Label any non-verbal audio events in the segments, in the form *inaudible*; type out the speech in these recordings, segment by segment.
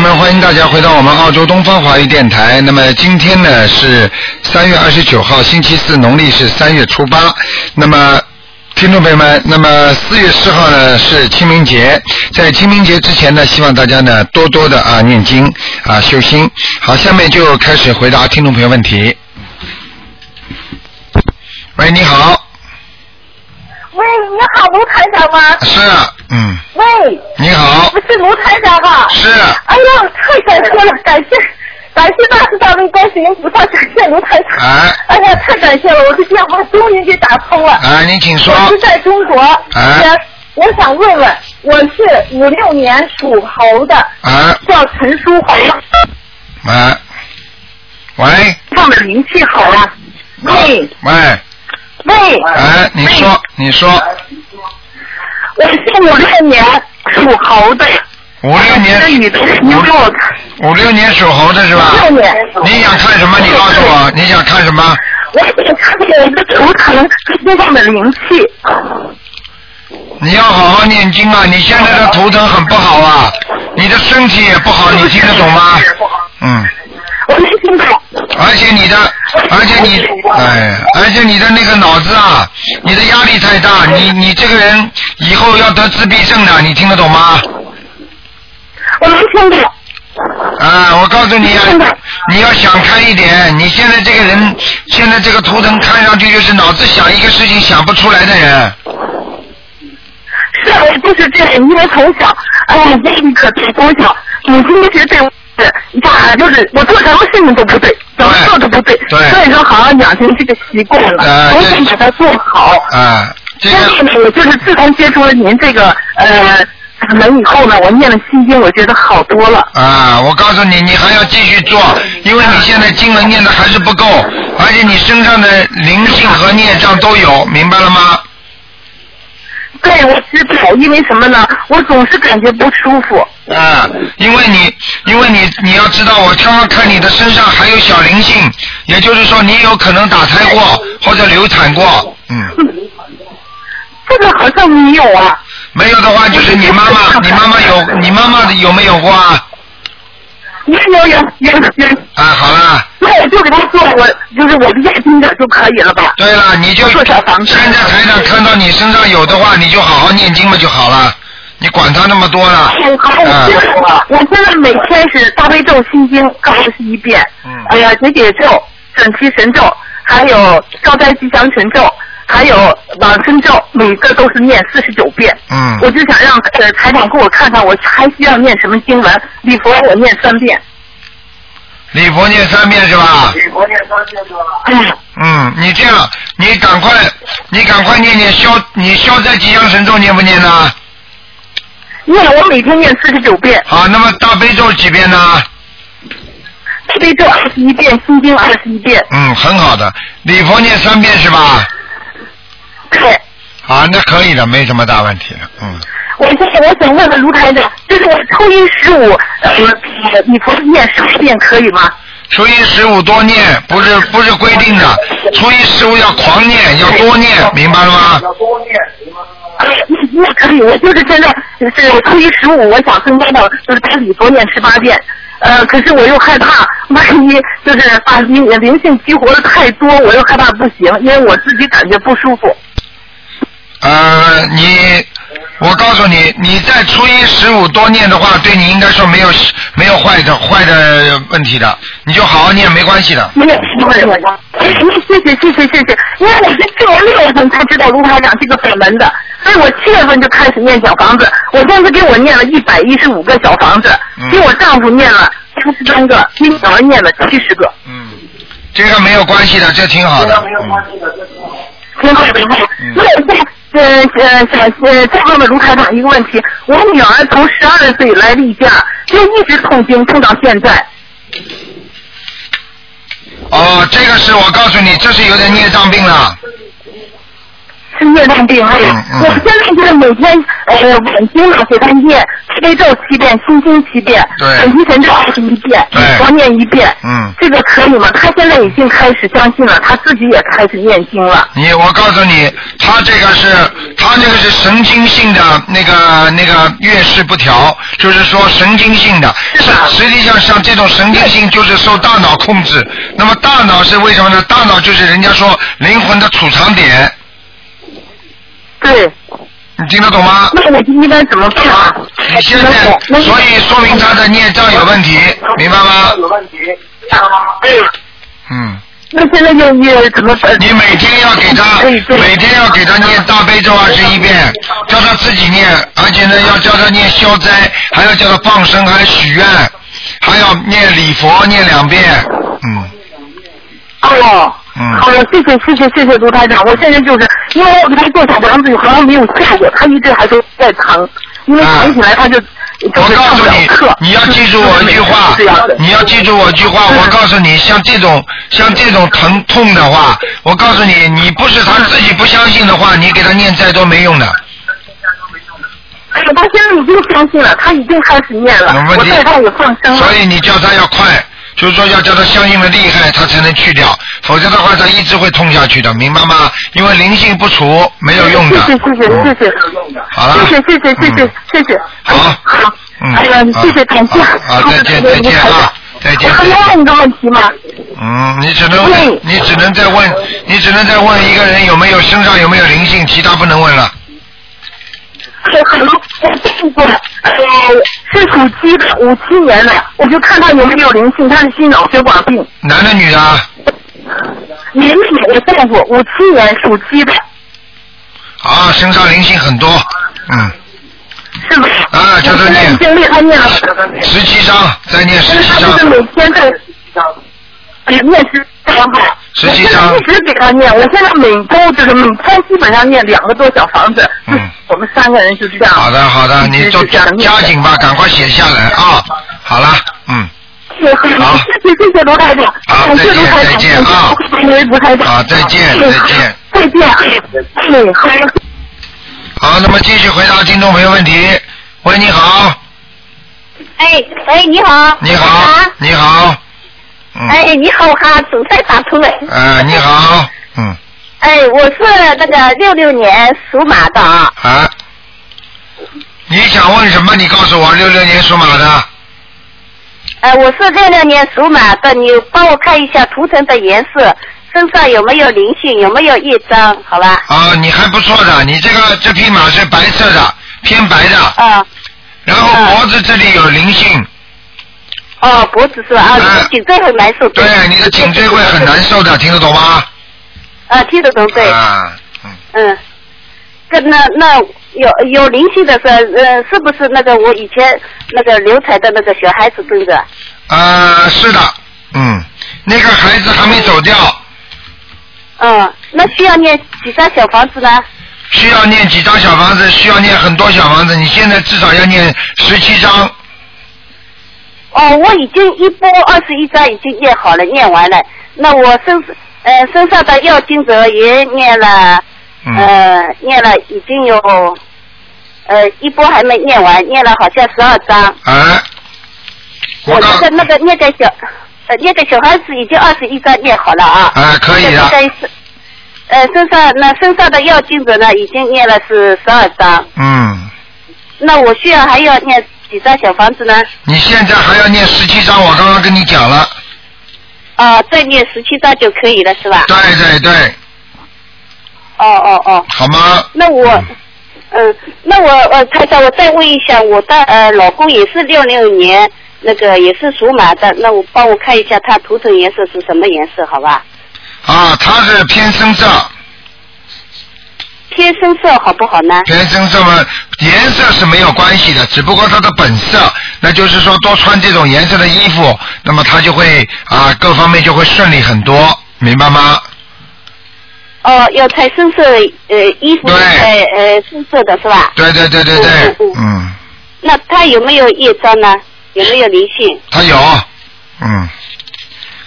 们，欢迎大家回到我们澳洲东方华语电台。那么今天呢是三月二十九号，星期四，农历是三月初八。那么听众朋友们，那么四月四号呢是清明节，在清明节之前呢，希望大家呢多多的啊念经啊修心。好，下面就开始回答听众朋友问题。喂，你好，喂，你好，卢台长吗？是，嗯，喂，你好。不，是卢台长哈。是，哎呀，太感谢了，感谢，感谢大慈大悲观世音菩萨，感谢卢台长。哎。哎呀，太感谢了，我的电话终于给打通了。哎，您请说，我是在中国，哎。我我想问问，我是五六年属猴的，啊叫陈淑红，喂，喂，放的名气好了。喂。喂，喂，哎，你说，你说，我是五六年属猴的，五六年这女的，你给我看。五六年属猴的是吧？六年。你想看什么？你告诉我，你想看什么？我想看见我的图腾身上的灵气。你要好好念经啊！你现在的图腾很不好啊，你的身体也不好，你听得懂吗？嗯。而且你的，而且你，哎，而且你的那个脑子啊，你的压力太大，你你这个人以后要得自闭症的，你听得懂吗？我没听懂。啊，我告诉你啊，你要想开一点。你现在这个人，现在这个图腾看上去就是脑子想一个事情想不出来的人。是啊，我就是这样，因为从小，哎呀，压力可大，从小母亲一直对我是呀，就是我做什么事情都不对，怎么做都不对，对所以说好好养成这个习惯了，啊我想把它做好。啊，这但是个呢，我就是自从接触了您这个呃法门以后呢，我念了心经，我觉得好多了。啊，我告诉你，你还要继续做，因为你现在经文念的还是不够，而且你身上的灵性和孽障都有，明白了吗？对，我知道，因为什么呢？我总是感觉不舒服。啊，因为你，因为你，你要知道，我刚刚看你的身上还有小灵性，也就是说你有可能打胎过或者流产过，嗯。这个好像没有啊。没有的话，就是你妈妈，你妈妈有，你妈妈有没有过啊？有有有有有。啊，好了，那我就给他做我就是我的眼睛的就可以了吧？对了，你就做小房子。现在台长看到你身上有的话，你就好好念经嘛就好了，你管他那么多了。我好，啊我现在每天是大悲咒心经各二十一遍，嗯哎呀解解咒、准提神咒，还有消灾吉祥神咒，还有往生咒，每个都是念四十九遍。嗯我就想让呃台长给我看看，我还需要念什么经文？礼佛我念三遍。礼佛念三遍是吧？嗯，嗯，你这样，你赶快，你赶快念念消，你消灾吉祥神咒念不念呢？念我每天念四十九遍，好，那么大悲咒几遍呢？大悲咒二十一遍，心经二十一遍。嗯，很好的，礼佛念三遍是吧？对。*laughs* 啊，那可以的，没什么大问题的，嗯。我现在我想问问卢台长，就是我初一十五，呃，你不是念十遍可以吗？初一十五多念，不是不是规定的，初一十五要狂念，要多念，明白了吗？哎，那那可以，我就是现在是初一十五，我想增加到就是把礼佛念十八遍，呃，可是我又害怕，万一就是把灵灵性激活的太多，我又害怕不行，因为我自己感觉不舒服。呃，你，我告诉你，你在初一十五多念的话，对你应该说没有没有坏的坏的问题的，你就好好念，没关系的。没有，没有，没有。谢谢谢谢谢谢，因为我是去年六月份才知道卢台长这个本门的，所以我七月份就开始念小房子。我先是给我念了一百一十五个小房子，给我丈夫念了三十三个，给女儿念了七十个。嗯，这个没有关系的，这挺好的。嗯挺好挺好。嗯那我呃呃想呃再问问卢台长一个问题，我女儿从十二岁来例假，就一直痛经痛到现在。哦，这个是我告诉你，这是有点孽障病了。是孽障病，还有嗯嗯我现在就是每天呃晚经嘛给他念七悲咒七遍，心经七遍，对准提神咒二十一遍，对多念一遍，嗯这个可以吗？他现在已经开始相信了，他自己也开始念经了。你我告诉你，他这个是他这个是神经性的那个那个月事不调，就是说神经性的。是的实际上像这种神经性就是受大脑控制。那么大脑是为什么呢？大脑就是人家说灵魂的储藏点，对，你听得懂吗？那我应该怎么办啊？你现在所以说明他的孽障有问题，明白吗？有问题。对。嗯。那现在就也怎么办？你每天要给他，每天要给他念大悲咒二十一遍，叫他自己念，而且呢要叫他念消灾，还要叫他放生，还许愿，还要念礼佛念两遍，嗯哦。嗯好了，谢谢谢谢谢谢卢台长，我现在就是因为我给他做小房子好像没有效果，他一直还说在疼，因为疼起来他就。就我告诉你，你要记住我一句话你要记住我一句话，嗯。我告诉你，像这种像这种疼痛的话，我告诉你，你不是他自己不相信的话，你给他念再多没用的。哎呀，他现在已经相信了，他已经开始念了我带他也放生了。所以你叫他要快，就是说要叫他相应的厉害，他才能去掉，否则的话他一直会痛下去的，明白吗？因为灵性不除没有用的。谢谢谢谢谢谢。好了谢谢谢谢谢谢嗯谢谢。好好。嗯哎呀，谢谢感谢。好好再见再见啊再见我还能问一个问题吗？嗯，你只能对你只能再问，你只能再问一个人有没有身上有没有灵性，其他不能问了。是可能我过，呃，是属鸡的，五七年的，我就看他有没有灵性，他是心脑血管病。男的女的啊？年龄我大夫，五七年属鸡的，啊，身上灵性很多，嗯，是不是？啊叫他我现在念已经为他念了。十七章，再念十七他不是张，每天在，哎，念十张哈。十七张我现在一直给他念，我现在每周就是每天基本上念两个多小房子，嗯我们三个人就这样。好的好的，你都是这样念加紧吧，赶快写下来啊。好了，嗯，谢谢好谢谢谢谢卢台长，好感谢卢台长，再见再见啊感谢卢台长，好再见嗯再见，再见，嗯，好。好，那么继续回答听众朋友问题。喂，你好，哎哎，你好。你好啊，你好，嗯，哎，你好哈，总算打通了。呃，你好，嗯，哎，我是那个六六年属马的啊。啊，你想问什么？你告诉我，六六年属马的，哎，我是六六年属马的，你帮我看一下图腾的颜色，身上有没有灵性，有没有一张？好吧。啊，你还不错的，你这个这匹马是白色的，偏白的，啊。然后啊脖子这里有灵性，哦，脖子是吧？啊，啊你的颈椎很难受。对，你的颈椎会很难受的，听得懂吗？啊，听得懂对。啊，嗯，嗯。这那那有有灵性的是呃，是不是那个我以前那个流产的那个小孩子跟着？呃，是的，嗯，那个孩子还没走掉，嗯，那需要念几张小房子呢？需要念几张小房子？需要念很多小房子，你现在至少要念十七张。哦，我已经一波二十一张已经念好了，念完了。那我身呃身上的药经者也念了，嗯，呃念了已经有呃一波还没念完，念了好像十二张。啊，我那个那个念给小呃念给小孩子已经二十一张念好了啊。哎，可以现的，呃身上那身上的药经者呢已经念了是十二张，嗯，那我需要还要念几张小房子呢？你现在还要念十七章，我刚刚跟你讲了，啊、再念十七张就可以了是吧？对对对，哦哦哦。好吗？那我，嗯，那我呃，太太，我再问一下，我的呃老公也是六六年，那个也是属马的，那我帮我看一下他图腾颜色是什么颜色，好吧？啊，他是偏深色，偏深色好不好呢？偏深色嘛，颜色是没有关系的，只不过它的本色，那就是说多穿这种颜色的衣服，那么它就会啊各方面就会顺利很多，明白吗？哦，要穿深色呃衣服，对呃呃深色的是吧？对对对对对嗯嗯，嗯，那他有没有业障呢？有没有灵性？他有，嗯，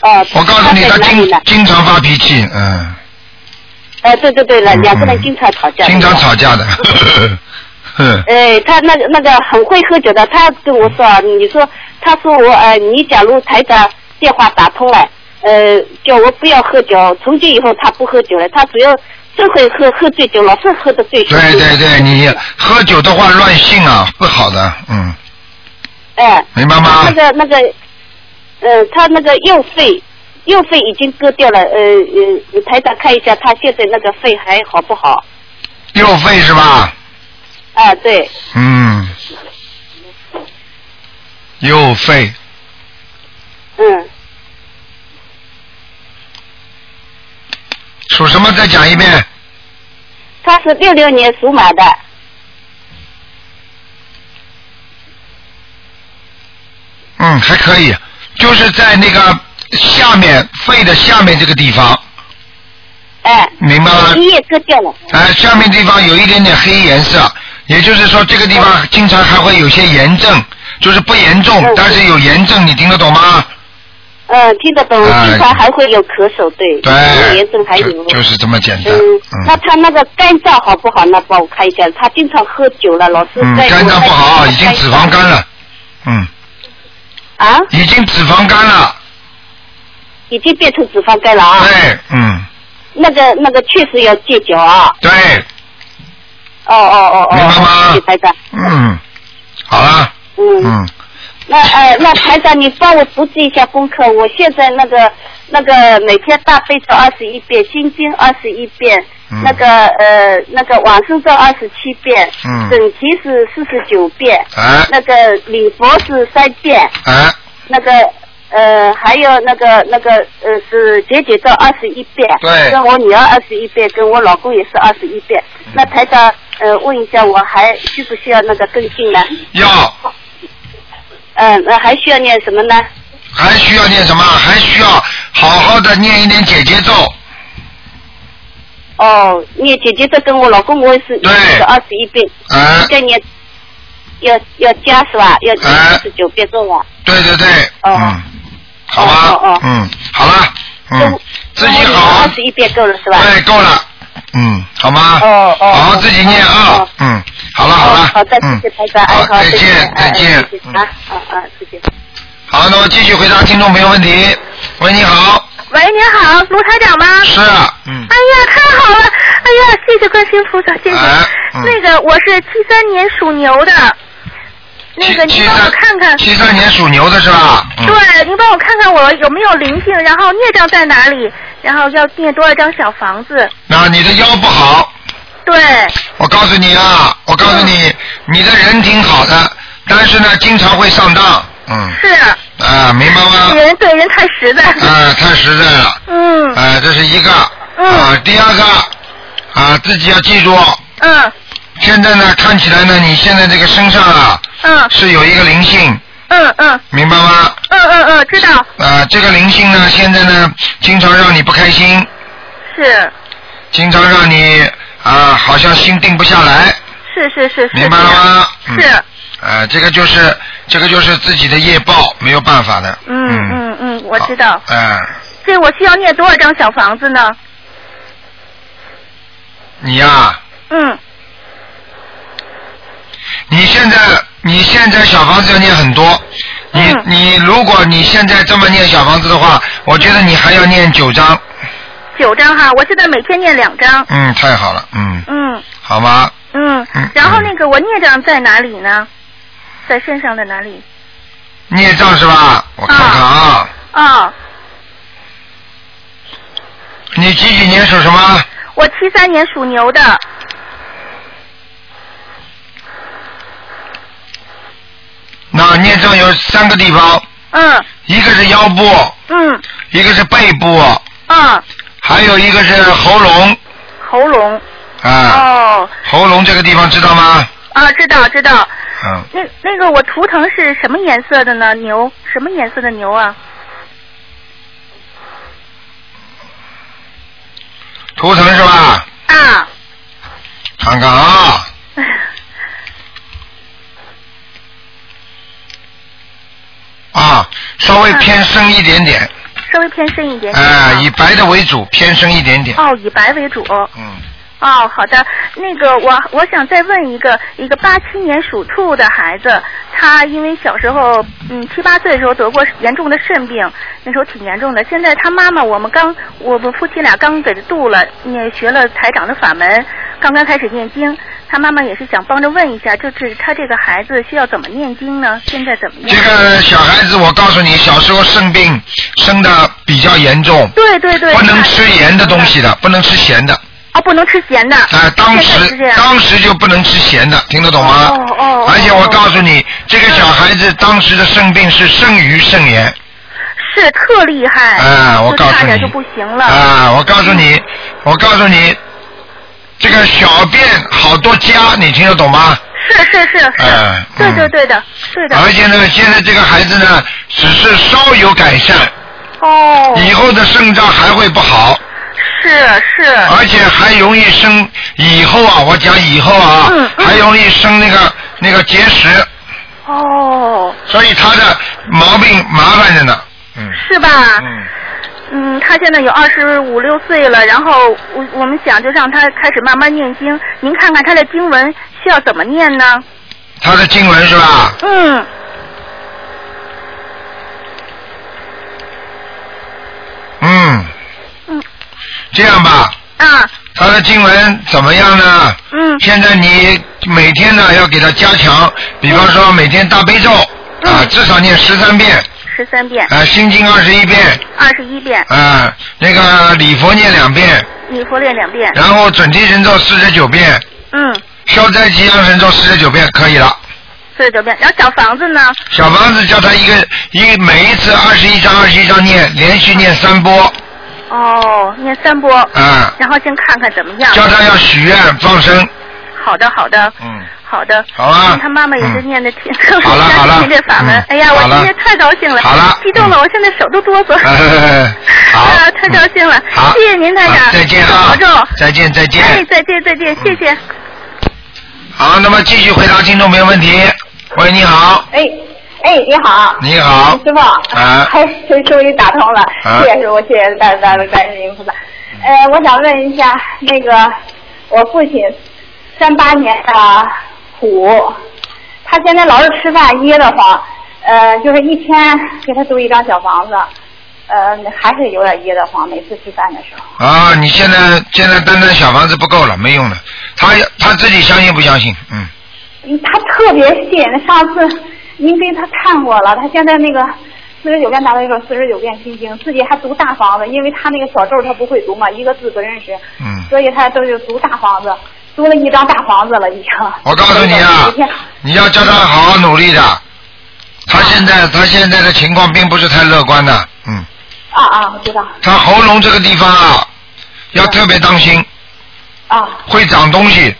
哦，我告诉你，他经？经常发脾气，嗯，呃，对对对两个人经常吵架。经常吵架的。哼，*laughs* 哎，他那个那个很会喝酒的，他跟我说，啊，你说，他说我呃，你假如台长电话打通了，呃，叫我不要喝酒，从今以后他不喝酒了，他只要真会喝喝醉酒，老是喝的醉醺。对对对，你喝酒的话乱性啊，不好的，嗯，哎，明白吗那？个那个，呃，他那个右肺，右肺已经割掉了，呃呃，台长看一下，他现在那个肺还好不好？右肺是吧？啊，对，嗯，右肺，嗯，属什么？再讲一遍。他是六六年属马的，嗯，还可以，就是在那个下面肺的下面这个地方，哎，明白吗？一叶割掉了。哎，下面地方有一点点黑颜色，也就是说这个地方经常还会有些炎症，就是不严重嗯，但是有炎症，你听得懂吗？嗯，听得懂，哎经常还会有咳嗽，对，有对炎症还，有。就就是这么简单。嗯，那嗯他那个肝脏好不好？那帮我看一下。他经常喝酒了，老是嗯，在。肝脏不好，已经脂肪肝。了，嗯，啊，已经脂肪肝了，已经变成脂肪肝了啊。对，嗯，那个那个确实要戒酒啊。对，哦哦哦哦。明白吗谢谢台长。嗯，好了，嗯。嗯，那呃，那台长，你帮我布置一下功课。我现在那个那个每天大悲咒二十一遍，心经二十一遍，嗯那个呃那个往生咒二十七遍，嗯整题是四十九遍，啊那个礼佛是三遍，啊，那个呃还有那个那个呃是姐姐咒二十一遍，对跟我女儿二十一遍，跟我老公也是二十一遍。那台长呃问一下，我还需不需要那个跟进呢？要嗯，那还需要念什么呢？还需要念什么？还需要好好的念一点姐姐咒，哦，念姐姐咒跟我老公我也是对是二十一遍，哎应，该念要要加是吧？要念十九遍咒啊。对对对，哦嗯，好吧哦哦哦，嗯，好了，嗯，自己好好二十一遍够了是吧？对，够了，嗯，好吗？哦哦好好自己念啊哦，嗯，好了好了哦，好的，嗯谢谢台长，哎，好，再见再见啊啊啊，谢谢。好，那么继续回答听众朋友问题。喂，你好，喂，您好，卢台长吗？是啊，嗯哎，呀，太好了！哎呀，谢谢观世音菩萨，谢谢。哎嗯那个我是七三年属牛的，那个您帮我看看，七三年属牛的是吧？嗯对，您帮我看看我有没有灵性，然后孽障在哪里，然后要念多少张小房子？那你的腰不好，对，我告诉你啊，我告诉你，你的人挺好的，但是呢，经常会上当，嗯，是啊，明白吗？人对人太实在。啊，*laughs* 太实在了，嗯啊，这是一个，嗯啊，第二个，啊，自己要记住，嗯现在呢，看起来呢，你现在这个身上啊，嗯是有一个灵性，嗯嗯明白吗？嗯嗯嗯，知道啊，这个灵性呢，现在呢，经常让你不开心，是经常让你啊，好像心定不下来，是是是是。明白了吗？嗯是。啊，这个就是这个就是自己的业报，没有办法的。嗯嗯嗯，我知道。哎、这我需要念多少张小房子呢？你呀、嗯，你现在你现在小房子要念很多，你、嗯你如果你现在这么念小房子的话，我觉得你还要念九章。九张哈，我现在每天念两张。嗯，太好了，嗯，嗯好吗？嗯嗯，然后那个我孽障在哪里呢？在身上的哪里？孽障是吧？我看看啊，啊，你几几年属什么？我七三年属牛的。那孽障有三个地方，嗯一个是腰部，嗯一个是背部，嗯，还有一个是喉咙喉咙。啊。哦喉咙这个地方知道吗？啊，知道知道。嗯，那那个我图腾是什么颜色的呢？牛什么颜色的牛啊？图腾是吧？啊。看看啊，*laughs* 啊，稍微偏深一点点，稍微偏深一点点。啊，以白的为主，偏深一点点。哦，以白为主。嗯，哦，好的。那个，我我想再问一个，一个八七年属兔的孩子，他因为小时候，嗯，七八岁的时候得过严重的肾病，那时候挺严重的。现在他妈妈，我们刚，我们夫妻俩刚给他度了，也学了台长的法门，刚刚开始念经。他妈妈也是想帮着问一下，就是他这个孩子需要怎么念经呢？现在怎么样？这个小孩子，我告诉你，小时候肾病生的比较严重，对对对，不能吃盐的东西的，不能吃咸的。啊，不能吃咸的。啊，当时当时就不能吃咸的，听得懂吗？哦哦哦而且我告诉你，这个小孩子当时的肾病是肾盂肾炎。是特厉害，啊，我告诉你。差点就不行了。啊，我告诉你，我告诉你，这个小便好多家，你听得懂吗？是是是是，嗯。对嗯对对的，对的。而且呢，现在这个孩子呢，只是稍有改善，哦，以后的肾脏还会不好，是是，而且还容易生以后啊，我讲以后啊，嗯嗯。还容易生那个那个结石，哦，所以他的毛病麻烦着呢。嗯。是吧？嗯，嗯，他现在有二十五六岁了，然后我我们想就让他开始慢慢念经。您看看他的经文需要怎么念呢？他的经文是吧？嗯，嗯，嗯，这样吧，啊，他的经文怎么样呢？嗯，现在你每天呢要给他加强，比方说每天大悲咒啊，嗯至少念十三遍，十三遍，啊，心经二十一遍，二十一遍，啊，那个礼佛念两遍，礼佛念两遍。然后准提神咒四十九遍，嗯，消灾吉祥神咒四十九遍，可以了。四十九遍。然后小房子呢？小房子叫他一个一每一次二十一章二十一章念，连续念三波，哦，念三波。啊，然后先看看怎么样。叫他要许愿放生，好的，好的。嗯，好的，好啊。他妈妈也是嗯。念的挺 *laughs* 好了好了。您这法门。嗯，哎呀，我今天太高兴了，好了。激动了，嗯。我现在手都哆嗦。*laughs* 好。啊，太高兴了，好，谢谢您台长。好，再见啊。保重，再见再见。哎，再见再见，谢谢。好，那么继续回答听众朋友问题。喂，你好，哎哎，你好，你好。师傅，啊。哎，终于打通了，啊。谢谢师傅，谢谢大大的观世音菩萨。呃，我想问一下，那个我父亲三八年的虎，他现在老是吃饭噎得慌，呃，就是一天给他租一张小房子，呃，还是有点噎得慌，每次吃饭的时候。啊，你现在现在单单小房子不够了，没用了。他他自己相信不相信？嗯，嗯他特别信，上次您给他看过了，他现在那个四十九遍大悲咒，四十九遍心经，自己还读大房子，因为他那个小咒他不会读嘛，一个字不认识，嗯所以他都是读大房子，读了一张大房子了已经。我告诉你啊，你要叫他好好努力的。他现在他现在的情况并不是太乐观的，嗯，啊啊，我知道他喉咙这个地方啊，要特别当心，啊会长东西，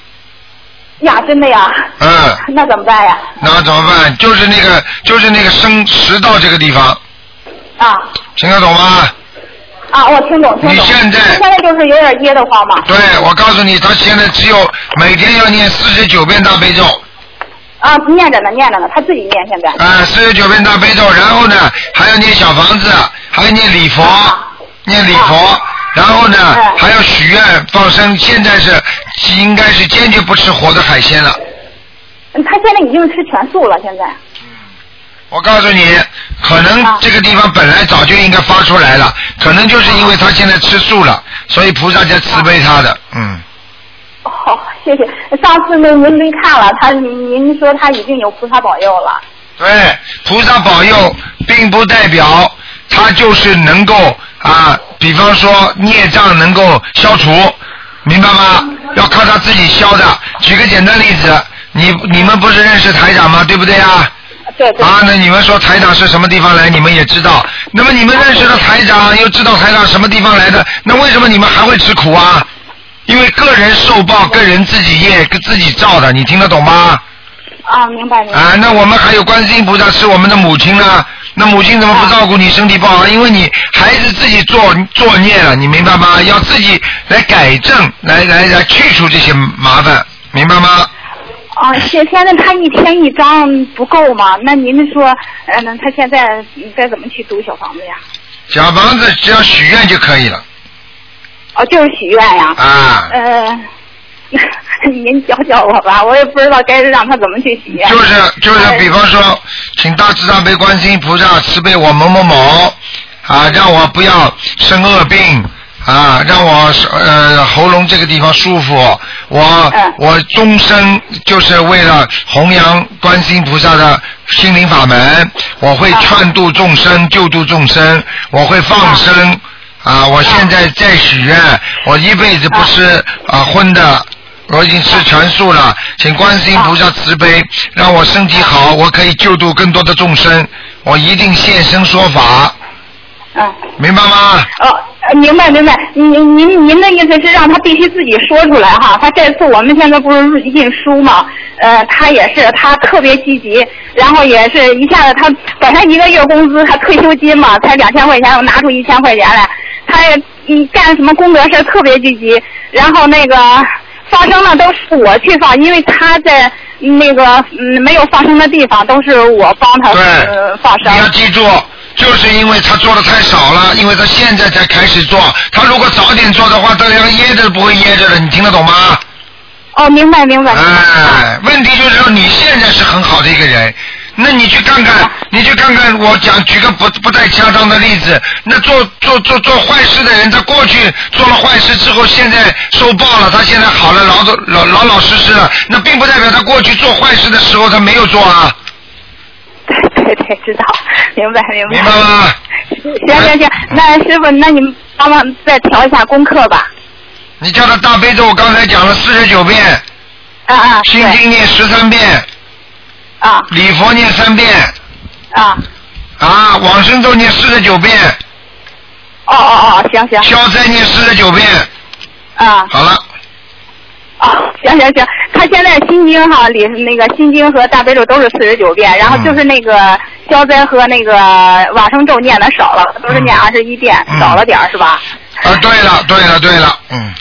呀，真的呀，嗯，*laughs* 那怎么办呀？那怎么办？就是那个就是那个生食道这个地方，啊听得懂吗？啊，我听懂听懂。你现在他现在就是有点噎得慌嘛。对，我告诉你，他现在只有每天要念四十九遍大悲咒，啊，念着呢念着呢，他自己念现在。啊，四十九遍大悲咒，然后呢还要念小房子，还要念礼佛，念礼佛，然后呢哎还要许愿放生。现在是应该是坚决不吃活的海鲜了。嗯他现在已经吃全素了，现在。我告诉你，可能啊这个地方本来早就应该发出来了，可能就是因为他现在吃素了，所以菩萨才慈悲他的。嗯，哦、谢谢。上次那您没看了，他您您说他已经有菩萨保佑了。对，菩萨保佑，并不代表他就是能够啊，比方说孽障能够消除，明白吗？要靠他自己消的。举个简单例子，你你们不是认识台长吗？对不对啊？对对。啊，那你们说台长是什么地方来？你们也知道。那么你们认识的台长，又知道台长什么地方来的，那为什么你们还会吃苦啊？因为个人受报，个人自己业，自己造的，你听得懂吗？啊，明白明白。啊，那我们还有观世音菩萨是我们的母亲呢，那母亲怎么不照顾你身体不好？因为你孩子自己作作孽了，你明白吗？要自己来改正，来来来去除这些麻烦，明白吗？啊，现现在他一天一张不够吗？那您说，呃，那他现在嗯该怎么去租小房子呀？小房子只要许愿就可以了哦，就是许愿呀。啊。呃，*laughs* 您教教我吧，我也不知道该让他怎么去许愿。就是就是，哎比方说，请大慈大悲观世音菩萨慈悲我某某某啊，让我不要生恶病啊，让我呃喉咙这个地方舒服，我嗯我终生就是为了弘扬观世音菩萨的心灵法门，我会啊劝度众生、救度众生，我会放生。啊，我现在在许愿，我一辈子不吃啊荤的，我已经吃全素了，请观世音菩萨慈悲，让我身体好，我可以救度更多的众生，我一定现身说法，嗯。明白吗？哦，呃明白明白。您您您的意思是让他必须自己说出来哈？他这次我们现在不是印书嘛？呃，他也是，他特别积极，然后也是一下子他本来一个月工资，他退休金嘛，才两千块钱，我拿出一千块钱来，他也嗯干什么功德事特别积极，然后那个。放生呢都是我去放，因为他在那个嗯没有放生的地方，都是我帮他呃放生你。要记住，就是因为他做的太少了，因为他现在才开始做，他如果早点做的话，他连噎着都不会噎着的，你听得懂吗？哦，明白明白。哎，问题就是说你现在是很好的一个人，那你去看看，你去看看，我讲举个不不太恰当的例子，那做做做做坏事的人，他过去做了坏事之后，现在受报了，他现在好了，老老老老实实了，那并不代表他过去做坏事的时候他没有做啊，对对对，知道，明白明白。明白吗？行行行，那师傅，那你们帮忙再调一下功课吧。你叫他大悲咒，我刚才讲了四十九遍，啊啊，心经念十三遍，啊。礼佛念三遍，啊，啊，往生咒念四十九遍，哦哦哦，行行，消灾念四十九遍，啊。好了。哦，行行行，他现在心经哈里那个心经和大悲咒都是四十九遍，然后嗯就是那个消灾和那个往生咒念的少了，都是念嗯二十一遍，嗯少了点儿是吧？啊，对了，对了，对了，嗯，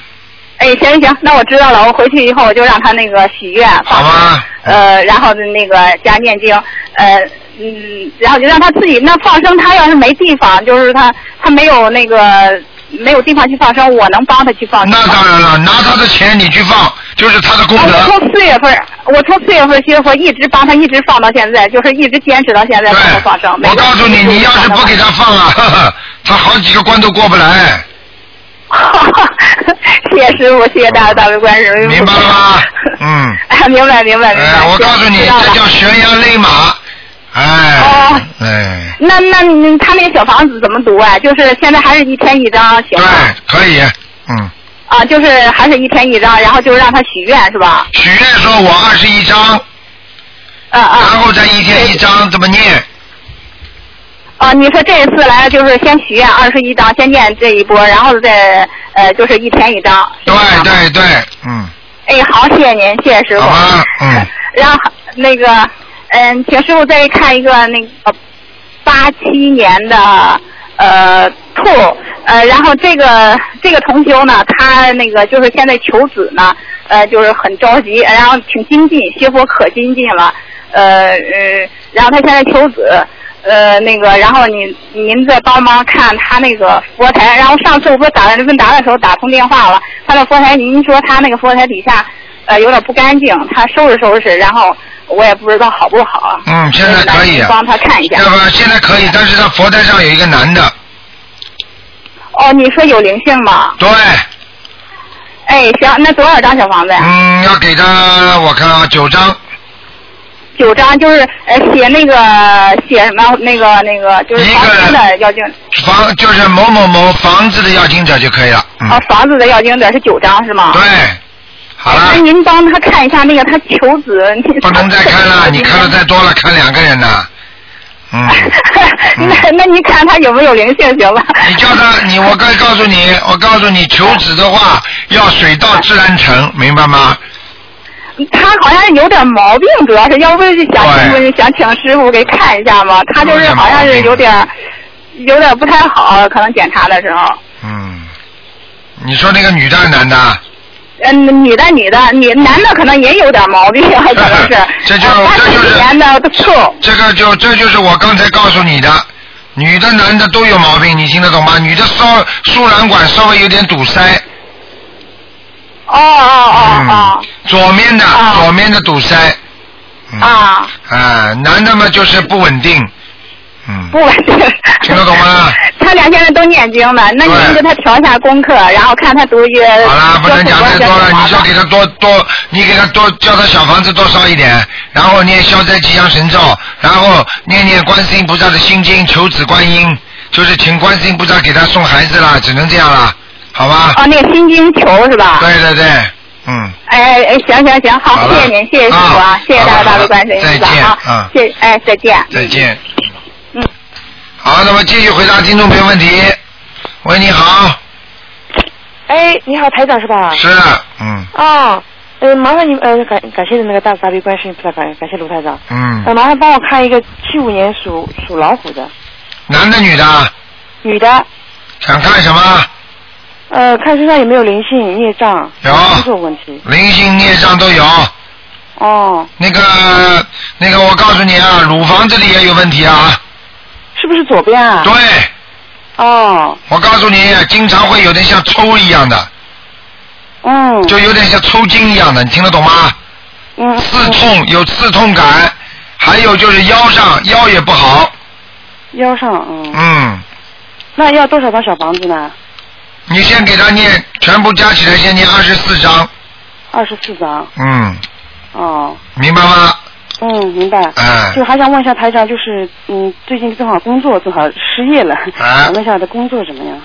哎，行行行，那我知道了，我回去以后我就让他那个许愿，好吗？呃，然后那个加念经，呃，嗯，然后就让他自己那放生，他要是没地方，就是他他没有那个没有地方去放生，我能帮他去放生。那当然了，拿他的钱你去放，就是他的功德我。从四月份，我从四月份、七月份一直帮他，一直放到现在，就是一直坚持到现在帮他放生。我告诉你，你要是不给他放啊，呵 *laughs* 呵他好几个关都过不来。谢 *laughs* 谢师傅，谢谢大家大悲观世音。明白了吗嗯 *laughs* 哎，明白明白明白。哎，我告诉你，这叫悬崖勒马。哎哦，哎，那那他那个小房子怎么读啊？就是现在还是一天一张行吗对？，可以，嗯，啊，就是还是一天一张，然后就是让他许愿是吧？许愿说我二十一张，啊啊。然后再一天一张怎么念，啊，你说这一次来了就是先许愿二十一张，先念这一波，然后再呃就是一天一张。对对对，嗯，哎，好，谢谢您，谢谢师傅。好吧嗯 *laughs* 然后那个，嗯，请师傅再看一个那个八七年的呃兔，呃，然后这个这个同修呢，他那个就是现在求子呢，呃，就是很着急，然后挺精进，学佛可精进了，呃呃，然后他现在求子。呃，那个，然后您您再帮忙看他那个佛台，然后上次我不是打问答的时候打通电话了，他的佛台，您说他那个佛台底下呃有点不干净，他收拾收拾，然后我也不知道好不好。嗯，现在可以啊。帮他看一下要。不现在可以，但是他佛台上有一个男的，哦，你说有灵性吗？对，哎，行，那多少张小房子呀？嗯，要给他，我看啊，九张，九张，就是呃写那个写什么那个那个就是房子的要经，房就是某某某房子的要经者就可以了。嗯，哦，房子的要经者是九张是吗？对，好了那，您帮他看一下那个他求子。不能再看了，*laughs* 你看的太多了，看两个人呢。嗯，*laughs* 那那你看他有没有灵性行吗？你叫他，你我该告诉你，我告诉你，求子的话要水到自然成，明白吗？*laughs* 他好像有点毛病，主要是要不是想对想请师傅给看一下嘛？他就是好像是有点有点不太好，可能检查的时候。嗯，你说那个女的还是男的？嗯，女的女的，女男的可能也有点毛病，可能是。*laughs* 这就呃这就是几年的兔。这个就这就是我刚才告诉你的，女的男的都有毛病，你听得懂吗？女的稍输卵管稍微有点堵塞，哦哦哦哦，左面的、啊。左面的堵塞，啊，啊，男的嘛就是不稳定，嗯，不稳定。听得懂吗？*laughs* 他俩现在都念经的，那对您给他调一下功课，然后看他读一。好啦，不能讲太多了，你就说给他多多，你给他多叫他小房子多烧一点，然后念消灾吉祥神咒，然后念念观世音菩萨的心经，求子观音，就是请观世音菩萨给他送孩子啦，只能这样了，好吧？哦，那个心经求是吧？对对对，嗯，哎哎，行行行，好，好谢谢您，谢谢师傅啊啊，谢谢大好了好了慈大悲观世音菩萨再见啊啊，谢，哎，再见。再见。嗯。好，那么继续回答听众朋友问题。喂，你好，哎，你好，台长是吧？是，嗯哦，呃，麻烦你，呃，感感谢那个大慈大悲观世音菩萨，感感谢卢台长。嗯，呃，麻烦帮我看一个七五年属属老虎的男的女的，女的，想看什么？呃，看身上有没有灵性、孽障、有工作问题。灵性孽障都有。哦，那个那个，我告诉你啊，乳房这里也有问题啊。是不是左边啊？对，哦，我告诉你，经常会有点像抽一样的，嗯，就有点像抽筋一样的，你听得懂吗？嗯，刺痛，有刺痛感，还有就是腰上腰也不好，腰上，嗯，嗯，那要多少张小房子呢？你先给他念，全部加起来先念二十四章，二十四张。嗯，哦，明白吗？嗯，明白。哎就还想问一下台长，就是嗯，最近正好工作正好失业了，哎想问一下他的工作怎么样？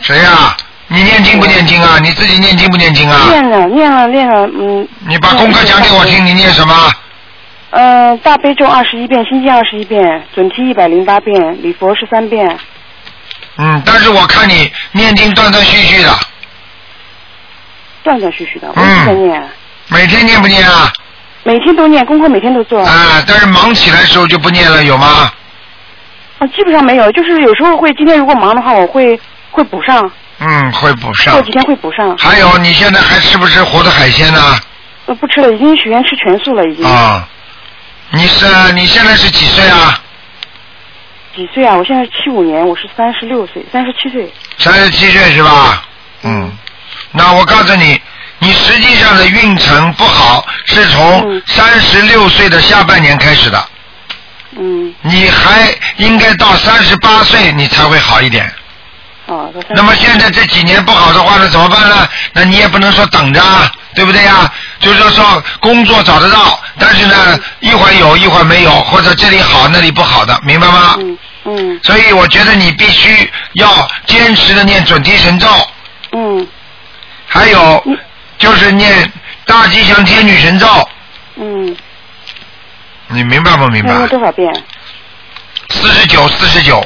谁呀、你念经不念经啊？你自己念经不念经啊？念了，念了，念了，嗯。你把功课讲给我听，你念什么？呃，大悲咒二十一遍，心经二十一遍，准提一百零八遍，礼佛十三遍。嗯，但是我看你念经断断续续的，断断续续的，我嗯一直在念，每天念不念啊？每天都念，功课每天都做。啊，但是忙起来的时候就不念了，有吗？啊，基本上没有，就是有时候会，今天如果忙的话，我会会补上，嗯，会补上过。几天会补上。还有，你现在还吃不吃活的海鲜呢？呃，不吃了，已经许愿吃全素了，已经。啊，你是你现在是几岁啊？几岁啊？我现在是七五年，我是三十六岁，三十七岁。三十七岁是吧？嗯，那我告诉你，你实际上的运程不好，是从嗯三十六岁的下半年开始的。嗯，你还应该到三十八岁你才会好一点。哦，到30那么现在这几年不好的话，那怎么办呢？那你也不能说等着啊，对不对呀？就是说工作找得到，但是呢，一会儿有一会儿没有，或者这里好那里不好的，明白吗？嗯嗯所以我觉得你必须要坚持的念准提神咒，嗯还有嗯就是念大吉祥天女神咒，嗯，你明白不明白念白？多少遍？四十九，四十九，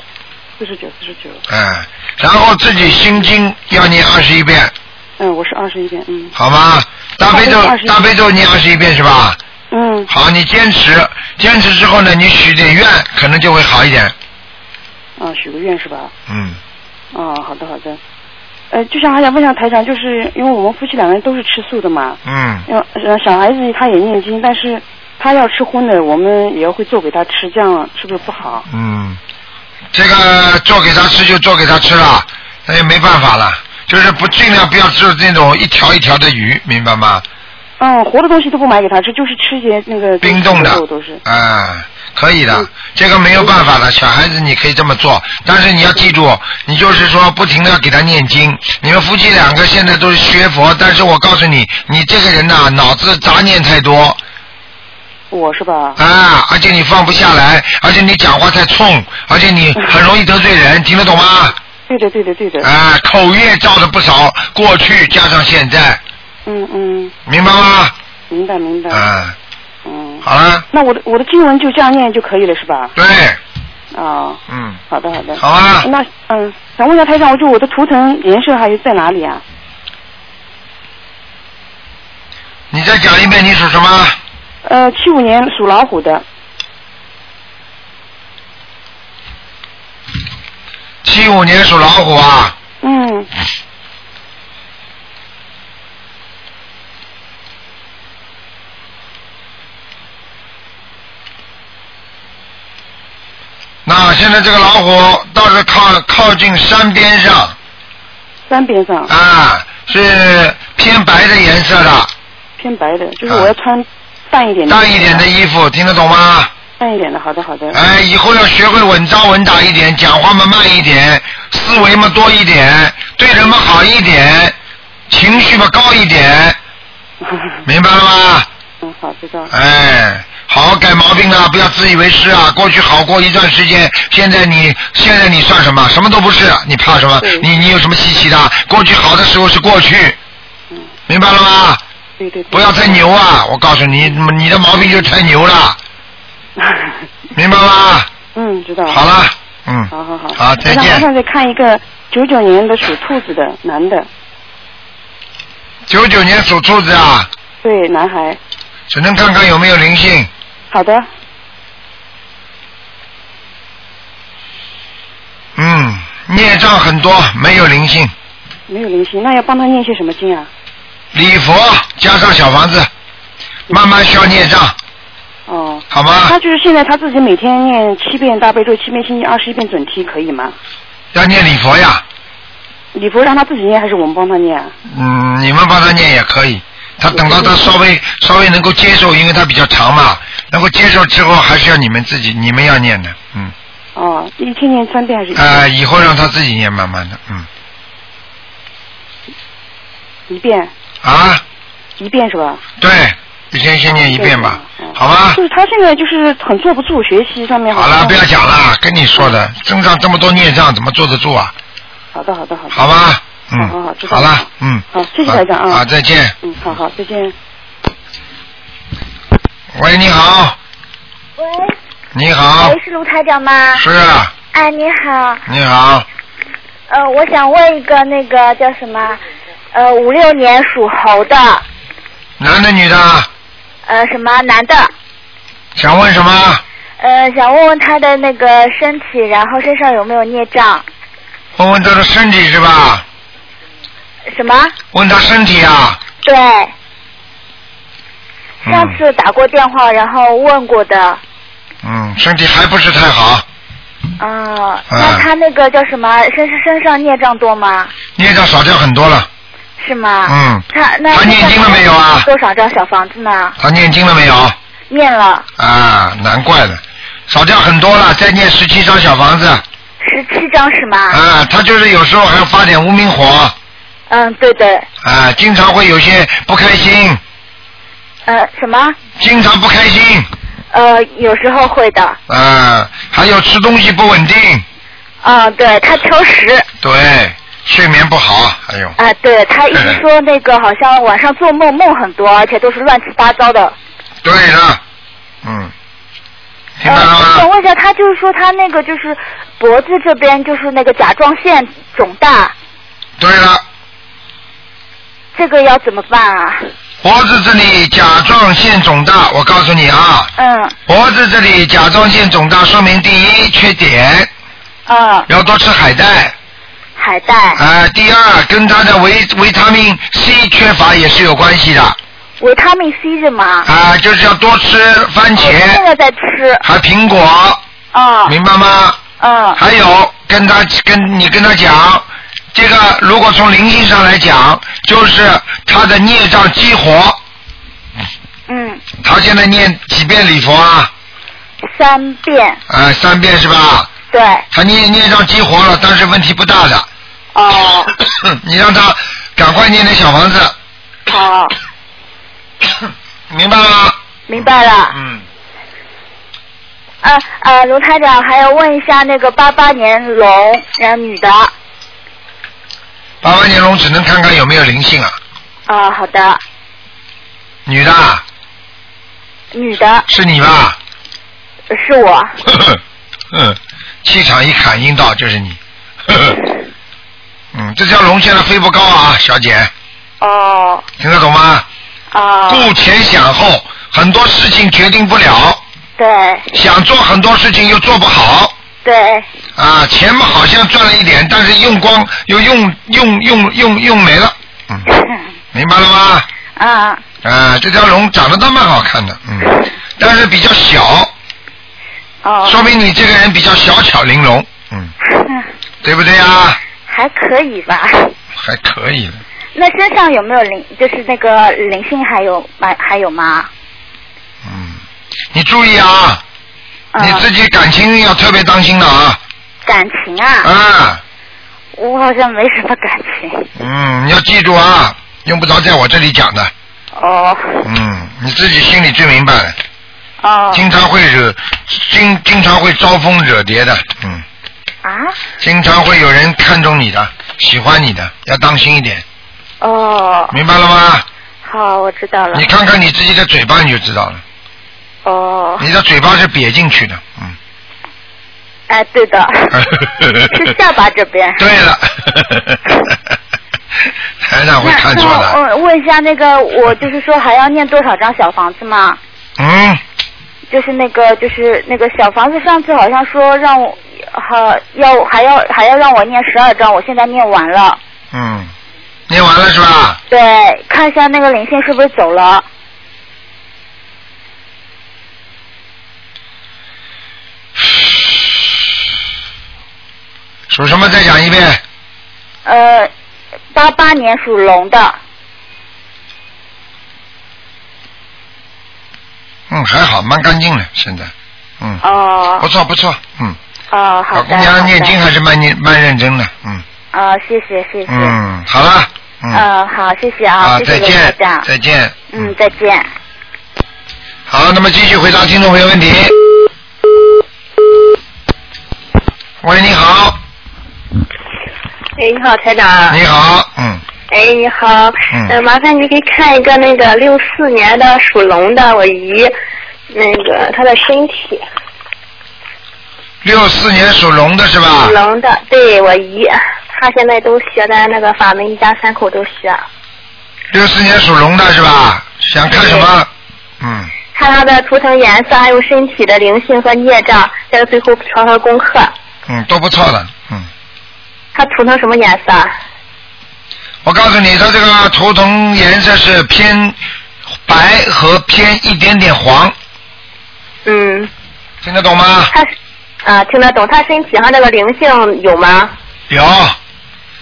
四十九，四十九。嗯，然后自己心经要念二十一遍，嗯，我是二十一遍，嗯好吗？大悲咒大悲咒21大悲咒念二十一遍是吧？嗯，好，你坚持，坚持之后呢，你许点愿，可能就会好一点。啊，许个愿是吧？嗯，哦，好的好的。呃，就像还想问一下台长，就是因为我们夫妻两个人都是吃素的嘛，嗯，因为呃小孩子他也念经，但是他要吃荤的，我们也要会做给他吃，这样是不是不好？嗯，这个做给他吃就做给他吃了，那也没办法了，就是不尽量不要吃那种一条一条的鱼，明白吗？嗯，活的东西都不买给他吃，就是吃一些那个冰冻的肉都是。，啊，可以的嗯，这个没有办法的，小孩子你可以这么做，但是你要记住，你就是说不停的要给他念经。你们夫妻两个现在都是学佛，但是我告诉你，你这个人呐、脑子杂念太多我是吧？啊，而且你放不下来，而且你讲话太冲，而且你很容易得罪人，*laughs* 听得懂吗？对的对的对的。啊，口业造的不少，过去加上现在，嗯嗯，明白吗？明白明白。啊，嗯。好了，那我的我的经文就这样念就可以了是吧？对，哦、嗯，好的好的。好啊那嗯，想问一下台长，我就我的图腾颜色还有在哪里啊？你再讲一遍，你属什么？呃，七五年属老虎的。七五年属老虎啊。嗯。那啊，现在这个老虎倒是靠靠近山边上山边上啊，是偏白的颜色的，偏白的，就是我要穿淡一点的。淡一点的衣服，听得懂吗？淡一点的，好的好的。哎，以后要学会稳扎稳打一点，讲话嘛慢一点，思维嘛多一点，对人们好一点，情绪嘛高一点，*laughs* 明白了吗？嗯，好，知道。哎，好好改毛病啊，不要自以为是啊！过去好过一段时间，现在你现在你算什么？什么都不是，你怕什么？你你有什么稀奇的？过去好的时候是过去，明白了吗？嗯对对对。不要太牛啊！我告诉你，你的毛病就是太牛了，*laughs* 明白吗？嗯，知道。好了，嗯，好好好。好再见那马上再看一个九九年的属兔子的男的，九九年属兔子啊，对，男孩。只能看看有没有灵性。好的，嗯，孽障很多，没有灵性。没有灵性，那要帮他念些什么经啊？礼佛加上小房子，慢慢消孽障，哦。好吗？他就是现在他自己每天念七遍大悲咒，七遍心经，二十一遍准提，可以吗？要念礼佛呀，礼佛让他自己念还是我们帮他念啊？嗯，你们帮他念也可以。他等到他稍微稍微能够接受，因为他比较长嘛，能够接受之后，还是要你们自己你们要念的，嗯，哦，一天念三遍还是一啊、遍？以后让他自己念，慢慢的，嗯，一遍，啊，一遍是吧？对，一天先念一遍吧，好吧？就是他现在就是很坐不住，学习上面好了，不要讲了，跟你说嗯的，身上这么多孽障，怎么坐得住啊？好的，好的，好的。好吧，嗯，好好好知道好了了，嗯，好，谢谢台长啊。好，再见。嗯，好好，再见。喂，你好，喂，你好喂，，是卢台长吗？是啊，哎，你好，你好，呃，我想问一个那个叫什么，呃，五六年属猴的，男的女的，呃，什么男的，想问什么？呃，想问问他的那个身体，然后身上有没有孽障？问问他的身体是吧？什么？问他身体啊？对，上嗯次打过电话，然后问过的。嗯，身体还不是太好，嗯、那他那个叫什么？身身上孽障多吗？孽障少掉很多了。是吗？嗯，他那他念经了没有啊多少张小房子呢？他念经了没有？念了啊，难怪了，少掉很多了，再念十七张小房子。十七张是吗？啊，他就是有时候还要发点无名火，嗯，对对。啊，经常会有些不开心，呃，什么？经常不开心，呃，有时候会的。啊，还有吃东西不稳定，啊，对他挑食。对，睡眠不好，还有，啊，对他一直说那个好像晚上做梦梦很多，而且都是乱七八糟的。对的，嗯，听呃，到了吗？我想问一下，他就是说他那个就是脖子这边就是那个甲状腺肿大，对了，这个要怎么办啊？脖子这里甲状腺肿大，我告诉你啊，嗯脖子这里甲状腺肿大，说明第一缺碘，嗯，要多吃海带。海带、啊、第二跟他的维维他命 C 缺乏也是有关系的啊、维他命 C 是吗？啊就是要多吃番茄现，在在吃。还苹果，啊。明白吗？嗯。还有跟他跟你跟他讲，这个如果从灵性上来讲，就是他的孽障激活。嗯。他现在念几遍礼佛啊？三遍。啊、三遍是吧？对。他孽孽障激活了，但是问题不大的。哦。*coughs* 你让他赶快念点小房子，好，*coughs* 明白了吗？明白了。嗯。呃呃，卢台长还要问一下那个八八年龙，然后女的。八万年龙只能看看有没有灵性啊，啊、好的，女的啊女的是你吧？是我。*laughs* 嗯，气场一感应到就是你。*laughs* 嗯，这条龙现在飞不高啊，小姐，哦听得懂吗？啊。顾前想后，很多事情决定不了，对想做很多事情又做不好。对，啊，钱嘛好像赚了一点，但是用光又用用用用用没了，嗯，*laughs* 明白了吗？啊啊，这条龙长得倒蛮好看的，嗯，但是比较小，哦，说明你这个人比较小巧玲珑，嗯，*laughs* 对不对啊？还可以吧。还可以的。那身上有没有灵？就是那个灵性还有还还有吗？嗯，你注意啊，嗯你自己感情要特别当心的啊。感情啊？啊，我好像没什么感情。嗯，你要记住啊，用不着在我这里讲的。哦嗯，你自己心里最明白了，哦经常会惹，经经常会招蜂惹蝶的，嗯，啊经常会有人看中你的，喜欢你的，要当心一点，哦，明白了吗？好，我知道了你。看看你自己的嘴巴你就知道了，哦，你的嘴巴是瘪进去的，嗯。哎，对的，*laughs* 是下巴这边。对了，*laughs* 台长会看错那的。那我问一下，那个我就是说还要念多少张小房子吗？嗯，就是那个就是那个小房子，上次好像说让我好要还要还要让我念十二张，我现在念完了。嗯，念完了是吧？对，看一下那个灵性是不是走了？属什么？再讲一遍。呃，八八年属龙的。嗯，还好，蛮干净的，现在。嗯。哦不错不错，嗯。哦，好的。老姑娘念经还是蛮念蛮认真的，嗯啊，谢谢谢谢。嗯，好了，嗯。嗯，好，谢谢啊，好，谢谢罗台再见，。再见。嗯，再见。好，那么继续回答听众朋友问题。喂，你好，哎，你好，台长。你。好，嗯，哎，你好。嗯呃麻烦你给看一个那个六四年的属龙的我姨，那个她的身体。六四年属龙的是吧属？龙的，对我姨，她现在都学咱那个法门，一家三口都学。六四年属龙的是吧？想看什么？嗯，看她的图腾颜色，还有身体的灵性和孽障，再最后调和功课。嗯，都不错的，嗯。她图腾什么颜色？我告诉你，它这个图腾颜色是偏白和偏一点点黄，嗯，听得懂吗？他啊，听得懂。他身体上那个灵性有吗？有，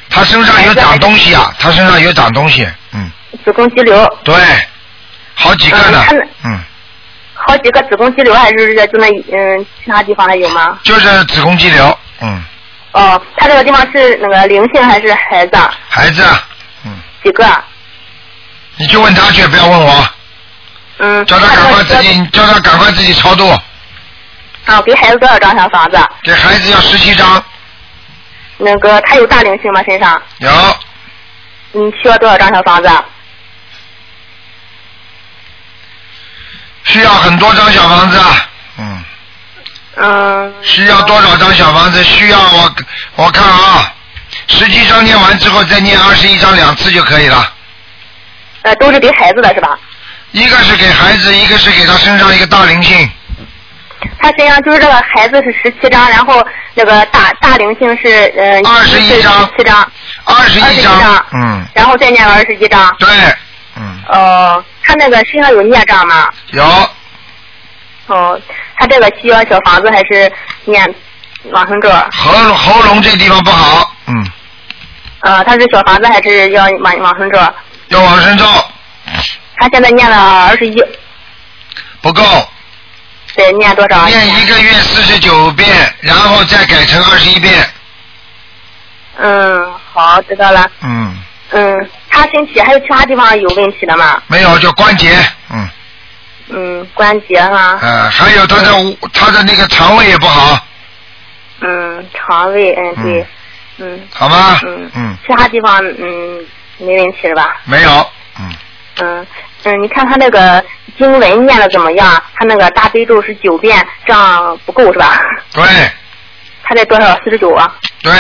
他身上有长东西啊，他身上有长东西，嗯，子宫肌瘤。对，好几个呢嗯，嗯，好几个子宫肌瘤，还是就那嗯其他地方还有吗？就是子宫肌瘤，嗯，哦，他这个地方是那个灵性还是孩子？孩子，嗯几个？你去问他去，不要问我，嗯。叫他赶快自己，叫他赶快自己超度，啊，给孩子多少张小房子？给孩子要十七张，那个他有大灵性吗？身上？有你需要多少张小房子？需要很多张小房子啊，嗯，嗯。需要多少张小房子？需要我我看啊，十七张念完之后再念二十一张两次就可以了。呃，都是给孩子的是吧？一个是给孩子，一个是给他身上一个大灵性，他身上就是这个孩子是十七张，然后那个大大灵性是呃二十一张七张，二十21一张张，嗯，然后再念二十一张。对，嗯，哦，他那个身上有孽障吗？有哦，他这个需要小房子还是念往生咒？喉喉咙这地方不好，嗯，呃，他是小房子还是要往往生咒？要往生咒他现在念了二十一，不够，得念多少？念一个月四十九遍，然后再改成二十一遍，嗯，好，知道了。嗯，嗯，他身体还有其他地方有问题的吗？没有就关节，嗯，嗯，关节哈，呃，还有他的他的那个肠胃也不好，嗯，肠胃，嗯，对，嗯，好吗？嗯嗯，其他地方嗯没问题是吧？没有，嗯，嗯嗯，你看他那个经文念的怎么样？他那个大悲咒是九遍，这样不够是吧？对他得多少？四十九啊？对，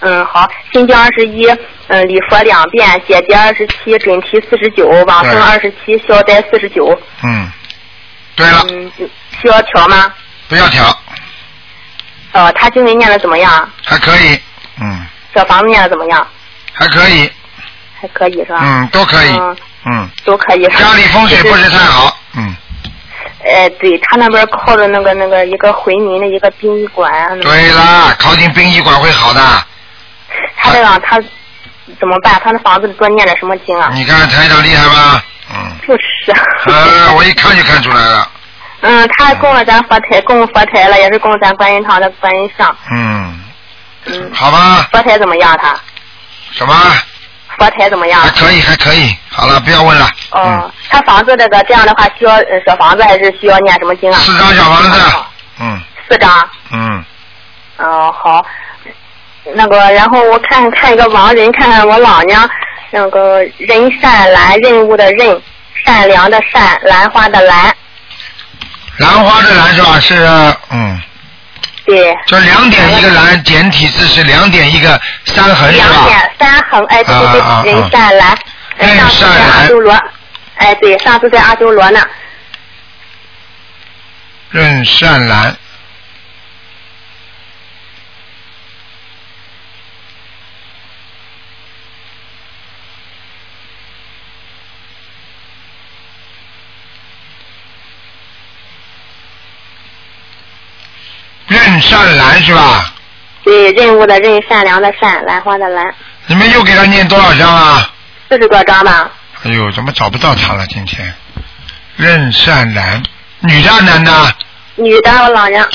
嗯，好，心经二十一，嗯，礼佛两遍，解结二十七，准提四十九，往生对二十七，消灾四十九。嗯，对了，嗯，需要调吗？不要调，呃，他经文念的怎么样？还可以，嗯，小房子念的怎么样？还可以，还可以是吧？嗯，都可以，嗯，嗯，都可以。家里风水不是太好，嗯，呃，对他那边靠着那个那个一个回民的一个殡仪馆。对啦，靠近殡仪馆会好的。他这个他怎么办？他那房子里多念点什么经啊？你看台长厉害吧？嗯。就是。呃，我一看就看出来了。嗯，他供了咱佛台，供佛台了，也是供咱观音堂的观音像。嗯。嗯。好吧。佛台怎么样？他什么？佛台怎么样？还可以，还可以。好了，不要问了。哦，他房子这个这样的话，需要呃小房子还是需要念什么经啊？四张小房子。嗯。四张。嗯。哦，好。那个，然后我看看一个亡人，看看我老娘，那个任善兰，任务的任，善良的善，兰花的兰。兰花的兰是吧？是，嗯。对。就两点一个兰，简体字是两点一个三横是吧？两点三横，哎，对对对，任善兰。任善兰。阿修罗，哎，对，上次在阿修罗呢。任善兰。善兰是吧？对，任务的任，善良的善，兰花的兰。你们又给他念多少章啊？四十多章吧。哎呦，怎么找不到他了？今天，任善兰，女的男的？女的，我老娘。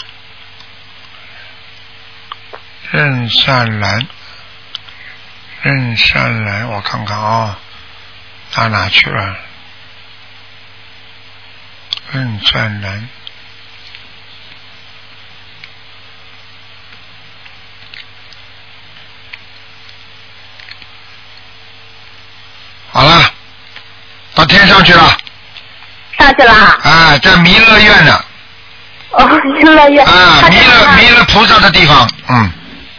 任善兰，任善兰，我看看啊，到哪去了？任善兰。好了，到天上去了。上去了。啊，在弥勒院呢。哦，弥勒院。啊，弥勒弥勒菩萨的地方，嗯。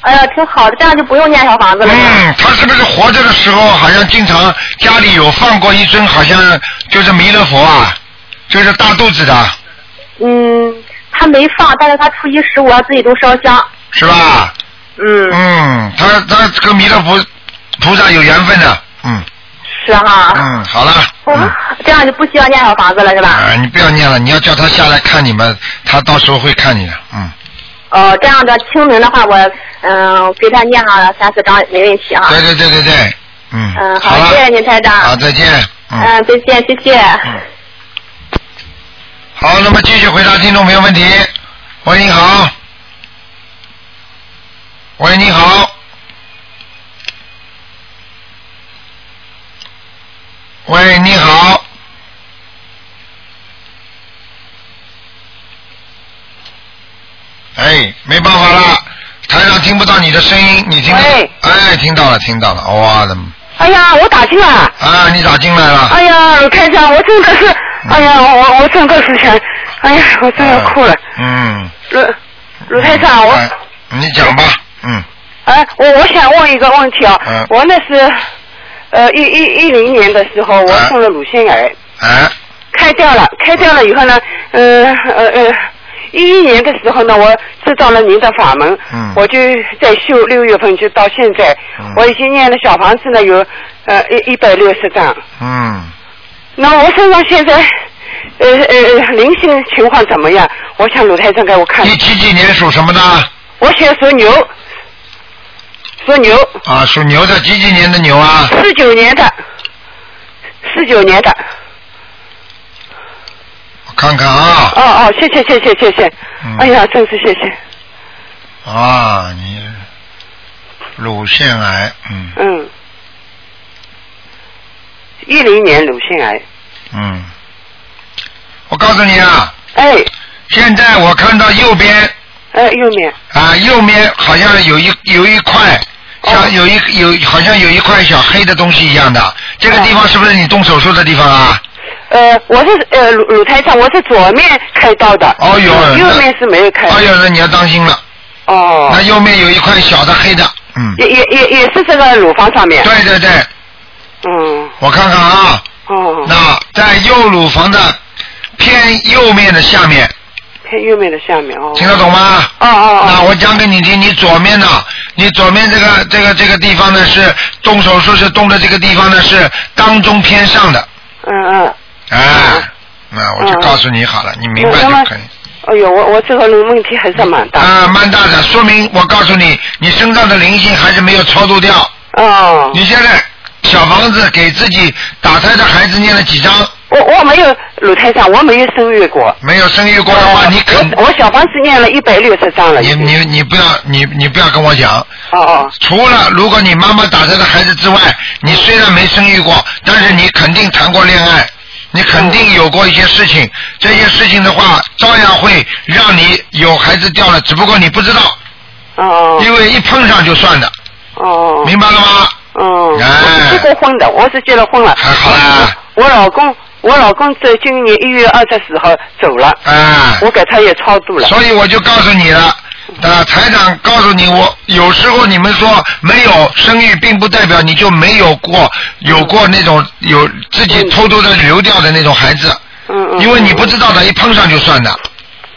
哎呀，挺好的，这样就不用念小房子了。嗯，他是不是活着的时候好像经常家里有放过一尊，好像就是弥勒佛啊，就是大肚子的。嗯，他没放，但是他初一十五要自己都烧香。是吧？嗯。嗯，他他跟弥勒佛菩萨有缘分的，嗯。是哈。嗯，好了。嗯。这样就不需要念小房子了，是吧？啊，你不要念了，你要叫他下来看你们，他到时候会看你的，嗯。哦，这样的清明的话，我嗯给他念上三四张没问题啊。对对对对对，嗯。嗯，好，谢谢您台长。好，再见。嗯，再见，谢谢。嗯。好，那么继续回答听众朋友问题。喂，你好。喂，你好。喂，你好。哎，没办法了，台上听不到你的声音，你听？哎，听到了，听到了，哇的。哎呀，我打进来了。啊，你打进来了。哎呀，台长，我真的是，哎呀，我我真的是想，哎呀，我真要哭了。嗯。鲁，鲁台长，我。你讲吧，嗯。哎，我我想问一个问题啊嗯，我那是，呃，一一一零年的时候，我生了乳腺癌。啊。开掉了，开掉了以后呢，呃呃呃。一一年的时候呢，我知道了您的法门，嗯、我就在修，六月份就到现在，嗯、我已经念了小房子呢有呃一一百六十张。嗯。那我身上现在呃呃呃灵性情况怎么样？我想鲁台长给我看。你几几年属什么的？我现在属牛，属牛。啊，属牛的，几几年的牛啊？四九年的，四九年的。我看看啊！哦哦，谢谢谢谢谢谢，嗯、哎呀，真是谢谢。啊，你乳腺癌，嗯。嗯。一零年乳腺癌。嗯。我告诉你啊。哎。现在我看到右边。哎，右面。啊，右面好像有一有一块，像有一有好像有一块小黑的东西一样的，这个地方是不是你动手术的地方啊？呃，我是呃乳乳胎上，我是左面开刀的，哦哟，右面是没有开。哦哟，那你要当心了。哦。那右面有一块小的黑的，嗯。也也也也是这个乳房上面。对对对。嗯。我看看啊。哦。那在右乳房的偏右面的下面。偏右面的下面哦。听得懂吗？哦哦哦。那我讲给你听，你左面呢？你左面这个这个这个地方呢是动手术是动的这个地方呢是当中偏上的。嗯嗯。啊，那我就告诉你好了，你明白就可以。哎呦，我我这个人问题还是蛮大。啊，蛮大的，说明我告诉你，你身上的灵性还是没有超度掉。哦。你现在小房子给自己打胎的孩子念了几张？我我没有鲁台长，我没有生育过。没有生育过的话，你肯我我小房子念了一百六十张了。你你你不要你你不要跟我讲。哦哦。除了如果你妈妈打胎的孩子之外，你虽然没生育过，但是你肯定谈过恋爱，你肯定有过一些事情。这些事情的话，照样会让你有孩子掉了，只不过你不知道。哦。因为一碰上就算的。哦。明白了吗？哦。哎我是结过婚的，我是结了婚了。还好啦。我老公，我老公在今年一月二十四号走了。啊。我给他也超度了。所以我就告诉你了。啊，台长告诉你，我有时候你们说没有生育，并不代表你就没有过有过那种有自己偷偷的流掉的那种孩子。嗯嗯。因为你不知道的，一碰上就算的。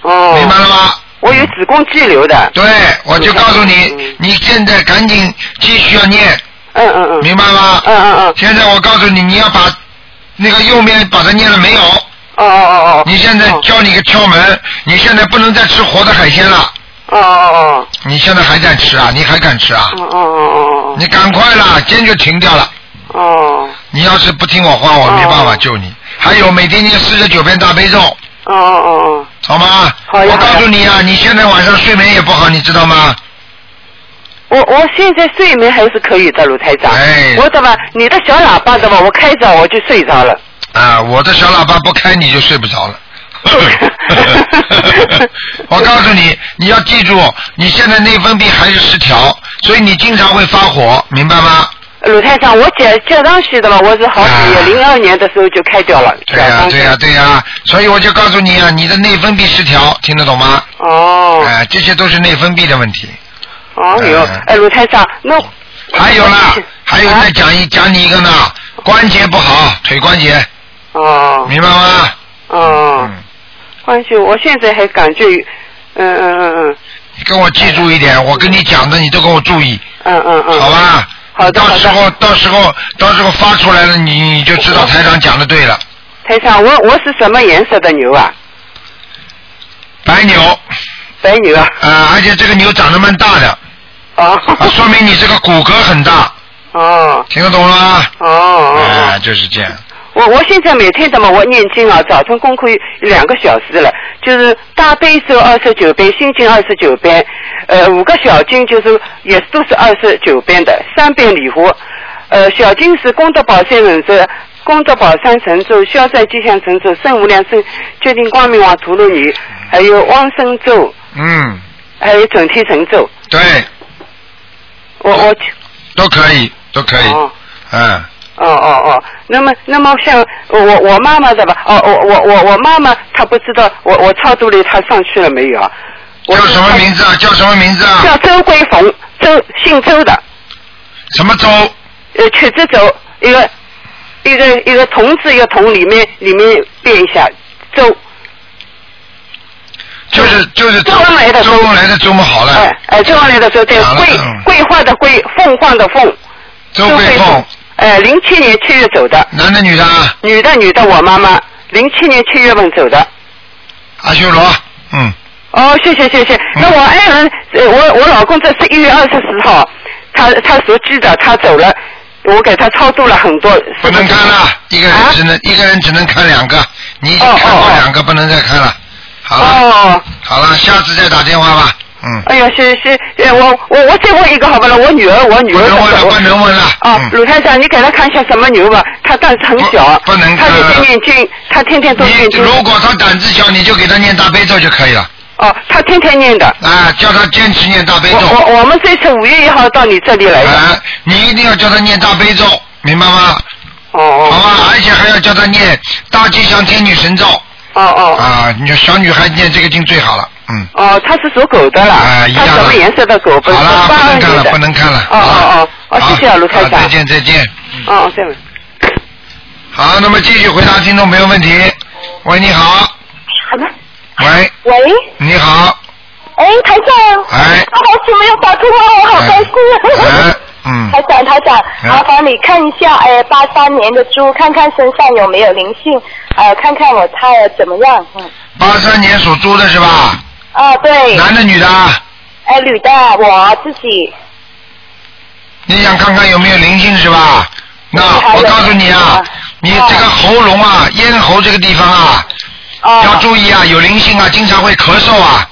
哦。明白了吗？我有子宫肌瘤的。对，我就告诉你，你现在赶紧继续要念。嗯嗯嗯。明白吗？嗯嗯嗯。现在我告诉你，你要把那个右面把它念了没有？哦哦哦哦。你现在教你个窍门，你现在不能再吃活的海鲜了。哦哦哦。你现在还在吃啊？你还敢吃啊？哦哦哦哦。你赶快啦，坚决停掉了。哦。你要是不听我话，我没办法救你。还有每天念四十九遍大悲咒。哦哦哦。好吗？好呀我告诉你啊，你现在晚上睡眠也不好，你知道吗？我我现在睡眠还是可以的，鲁台长。哎我怎么你的小喇叭怎么？我开着我就睡着了。啊，我的小喇叭不开你就睡不着了。*laughs* 我告诉你，你要记住，你现在内分泌还是失调，所以你经常会发火，明白吗？鲁太长，我接接上去的嘛，我是好几年，零二年的时候就开掉了。啊对呀、对呀、对呀、所以我就告诉你啊，你的内分泌失调，听得懂吗？哦。哎、这些都是内分泌的问题。哦哟，哎，卢台长，那还有啦，还有再讲一讲你一个呢，关节不好，腿关节，哦明白吗？哦，关系我现在还感觉，嗯嗯嗯嗯你跟我记住一点，我跟你讲的你都给我注意，嗯嗯嗯，好吧？好的到时候到时候到时候发出来了，你你就知道台长讲的对了。台长，我我是什么颜色的牛啊？白牛。白牛啊。啊，而且这个牛长得蛮大的。哦。啊，说明你这个骨骼很大。哦。听得懂了吗？哦就是这样。我我现在每天的嘛，我念经啊，早晨功课两个小时了，就是大悲咒二十九遍，心经二十九遍，呃，五个小经就是也都是二十九遍的，三遍礼佛，呃，小经是功德宝山人咒、功德宝山神咒、消灾吉祥神咒、圣无量圣决定光明王陀罗尼，还有汪生咒，嗯，还有准提神咒。对。我我都可以，都可以。哦嗯。哦哦哦，那么那么像我我妈妈的吧？哦，我我我我妈妈她不知道我我超度里她上去了没有啊？叫什么名字啊？叫什么名字啊？叫周桂凤，周姓周的。什么周？呃，曲子周，一个一个一个同字一个同，里面里面变一下周。就是就是周恩来的周恩来的周嘛好了。哎哎，周恩来的周对，好了桂嗯桂花的桂，凤凰的凤。周桂凤。呃，零七年七月走的。男的女的啊？女的女的，我妈妈零七年七月份走的。阿修罗，嗯。哦，谢谢谢谢。那我爱人，呃，我我老公这是一月二十四号，他他属鸡的，他走了，我给他超度了很多。不能看了，一个人只能、一个人只能看两个，你已经看过两个，不能再看了。好了。哦。好了，下次再打电话吧。嗯。哎呀，是是，呃我我我再问一个好不啦，我女儿我女儿。不能问了，不能问了。嗯啊，鲁台长，你给他看一下什么牛吧？他胆子很小，不能他也在念经，他天天都念经。如果他胆子小，你就给他念大悲咒就可以了。哦，他天天念的。啊，叫他坚持念大悲咒。我我我们这次五月一号到你这里来的。啊，你一定要叫他念大悲咒，明白吗？哦哦。好吧，而且还要叫他念大吉祥天女神咒。哦哦。啊，你说小女孩念这个经最好了，嗯。哦，她是属狗的了。啊，一样什么颜色的狗？好了，不能看了，不能看了。哦哦哦，哦，谢谢啊，卢太太。再见，再见。哦，再见。好，那么继续回答听众朋友问题。喂，你好。好的。喂，喂。你好。哎，台长。哎。好久没有打通话，我好开心啊。哎，嗯，台长，台长，嗯麻烦你看一下，呃，八三年的猪，看看身上有没有灵性，呃，看看我胎儿怎么样。嗯，八三年属猪的是吧？啊，对。男的女的？哎，女的，我自己。你想看看有没有灵性是吧？那我告诉你啊，你这个喉咙啊、咽喉这个地方啊，要注意啊，有灵性啊，经常会咳嗽啊。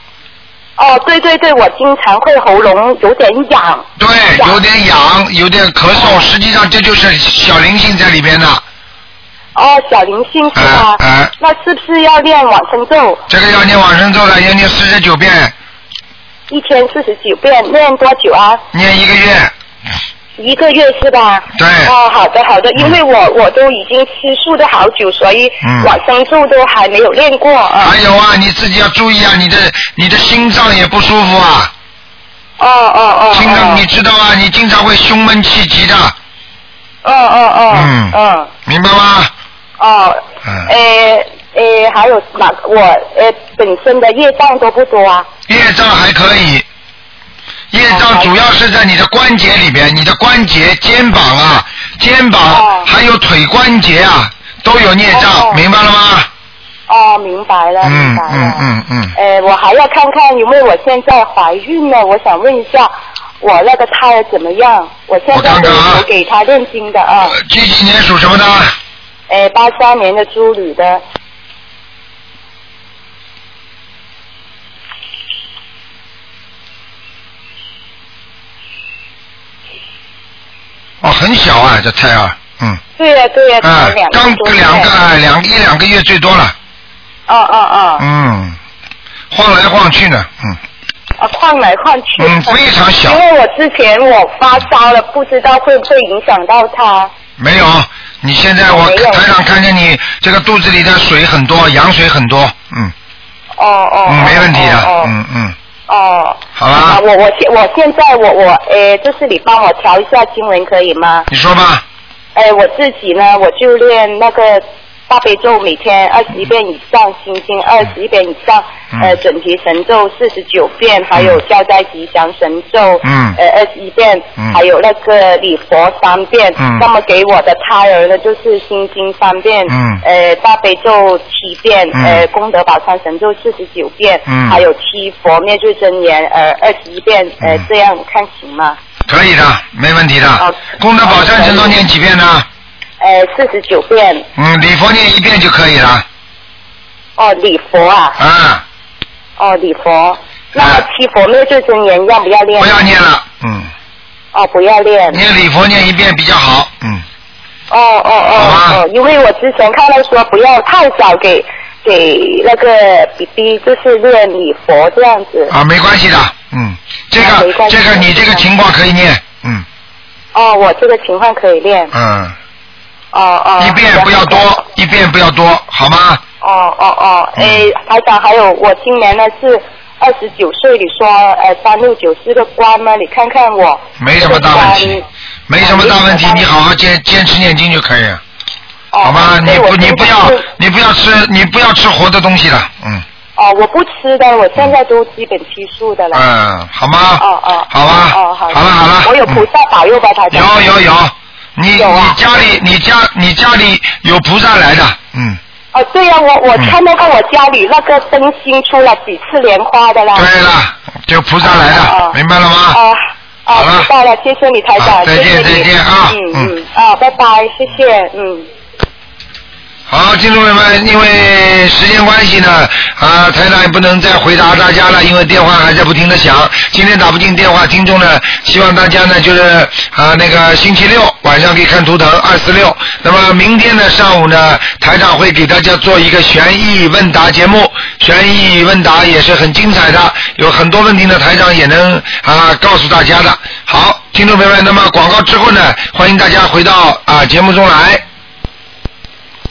哦，对对对，我经常会喉咙有点痒。对，有点痒，有点咳嗽，实际上这就是小灵性在里边的。哦，小灵性是吧？哎那是不是要念往生咒？这个要念往生咒的，要念四十九遍，一天四十九遍，念多久啊？念一个月。一个月是吧？对。哦，好的好的，因为我我都已经吃素的好久，所以嗯往生咒都还没有练过啊。还有啊，你自己要注意啊，你的你的心脏也不舒服啊。哦哦哦。心脏你知道啊，你经常会胸闷气急的，哦哦哦。嗯嗯。明白吗？哦。嗯。呃呃，还有哪？我呃本身的业障多不多啊？业障还可以，业障主要是在你的关节里边，你的关节、肩膀啊、肩膀还有腿关节啊都有孽障，明白了吗？哦，明白了，明嗯白了。嗯嗯嗯，呃，我还要看看，因为我现在怀孕了，我想问一下，我那个胎儿怎么样？我现在都有给他认经的啊。几几年属什么的？呃，八三年的猪女的。哦，很小啊，这胎儿，嗯，对呀、对呀、啊才两，个刚两个啊两一两个月最多了，哦哦哦，嗯，晃来晃去呢，嗯，啊，晃来晃去。嗯非常小。因为我之前我发烧了，不知道会不会影响到他。没有，你现在我台上看见你这个肚子里的水很多，羊水很多，嗯。哦哦。嗯，没问题的，哦。嗯嗯，哦。好吧啊，我我现我现在我我诶，就是你帮我调一下经文可以吗？你说吧，哎，我自己呢，我就练那个大悲咒，每天二十一遍以上，心经二十一遍以上，嗯。呃，准提神咒四十九遍，还有消灾吉祥神咒，嗯。呃，二十一遍，嗯。还有那个礼佛三遍。嗯。那么给我的胎儿呢，就是心经三遍，嗯。呃，大悲咒七遍，嗯。呃，功德宝山神咒四十九遍，嗯。还有七佛灭罪真言，呃，二十一遍，呃，嗯。这样看行吗？可以的，没问题的。功德宝山神咒念几遍呢？呃，四十九遍。嗯，礼佛念一遍就可以了。哦，礼佛啊。啊。哦，礼佛。那么七佛灭罪真言要不要念？不要念了，嗯。哦，不要念。念礼佛念一遍比较好，嗯。哦哦哦哦，因为我之前看到说不要太早给给那个 BB 就是念礼佛这样子。啊，没关系的，嗯，这个这个你这个情况可以念，嗯哦，我这个情况可以念。嗯，哦哦。一遍不要多，一遍不要多，好吗？哦哦哦，哎，台长，还有我今年呢是二十九岁，你说呃三六九是个关吗？你看看我。没什么大问题，没什么大问题，你好好坚坚持念经就可以了，好吗？你不你不要你不要吃你不要吃活的东西了，嗯哦，我不吃的，我现在都基本吃素的了。嗯，好吗？哦哦。好吧哦，好。好了好了我有菩萨保佑吧，台长。有有有，你你家里你家你家里有菩萨来的，嗯，哦，对呀、我我看到过我家里那个灯芯出了几次莲花的啦。对了，就菩萨来的，明白了吗？啊啊，知道了，谢谢你台长，再见再见啊嗯。嗯啊，拜拜，谢谢，嗯。好，听众朋友们，因为时间关系呢，啊，台长也不能再回答大家了，因为电话还在不停的响。今天打不进电话，听众呢，希望大家呢，就是啊，那个星期六晚上可以看图腾二四六。那么明天呢上午呢，台长会给大家做一个悬疑问答节目，悬疑问答也是很精彩的，有很多问题呢，台长也能啊告诉大家的。好，听众朋友们，那么广告之后呢，欢迎大家回到啊节目中来。